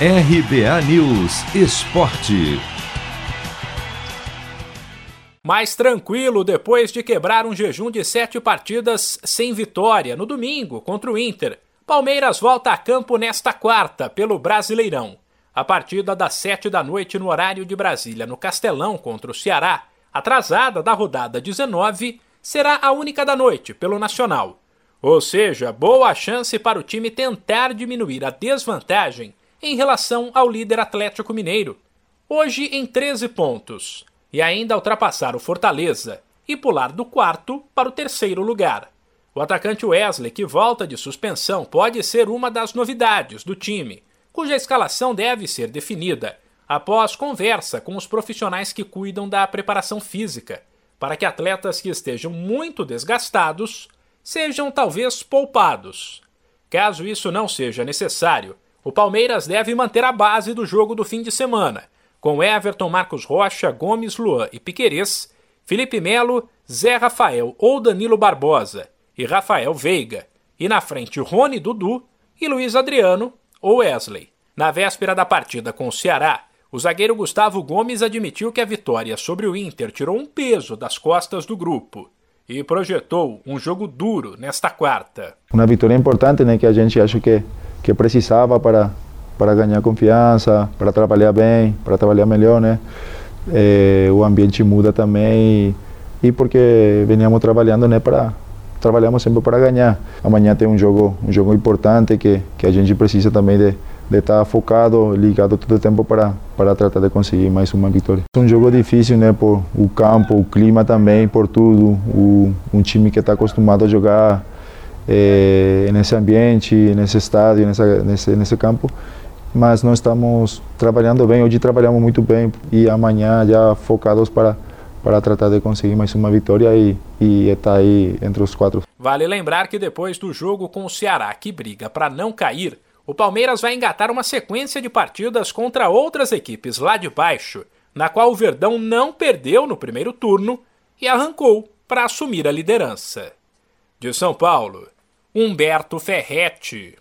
RBA News Esporte. Mais tranquilo depois de quebrar um jejum de sete partidas sem vitória no domingo contra o Inter. Palmeiras volta a campo nesta quarta pelo Brasileirão. A partida das sete da noite no horário de Brasília, no Castelão contra o Ceará, atrasada da rodada 19, será a única da noite pelo Nacional. Ou seja, boa chance para o time tentar diminuir a desvantagem em relação ao líder Atlético Mineiro, hoje em 13 pontos, e ainda ultrapassar o Fortaleza e pular do quarto para o terceiro lugar. O atacante Wesley, que volta de suspensão, pode ser uma das novidades do time, cuja escalação deve ser definida após conversa com os profissionais que cuidam da preparação física, para que atletas que estejam muito desgastados sejam talvez poupados. Caso isso não seja necessário, o Palmeiras deve manter a base do jogo do fim de semana, com Everton, Marcos Rocha, Gomes, Luan e Piquerez, Felipe Melo, Zé Rafael ou Danilo Barbosa e Rafael Veiga, e na frente Rony Dudu e Luiz Adriano ou Wesley. Na véspera da partida com o Ceará, o zagueiro Gustavo Gomes admitiu que a vitória sobre o Inter tirou um peso das costas do grupo e projetou um jogo duro nesta quarta. Uma vitória importante, né, que a gente acha que que precisava para para ganhar confiança, para trabalhar bem, para trabalhar melhor, né? É, o ambiente muda também e, e porque veníamos trabalhando, né, para trabalhamos sempre para ganhar. Amanhã tem um jogo um jogo importante que que a gente precisa também de de estar focado, ligado todo o tempo para para tratar de conseguir mais uma vitória. É um jogo difícil, né, por o campo, o clima também, por tudo. O, um time que está acostumado a jogar eh, nesse ambiente, nesse estádio, nessa, nesse, nesse campo. Mas nós estamos trabalhando bem, hoje trabalhamos muito bem e amanhã já focados para, para tratar de conseguir mais uma vitória e, e estar aí entre os quatro. Vale lembrar que depois do jogo com o Ceará, que briga para não cair, o Palmeiras vai engatar uma sequência de partidas contra outras equipes lá de baixo, na qual o Verdão não perdeu no primeiro turno e arrancou para assumir a liderança. De São Paulo, Humberto Ferretti.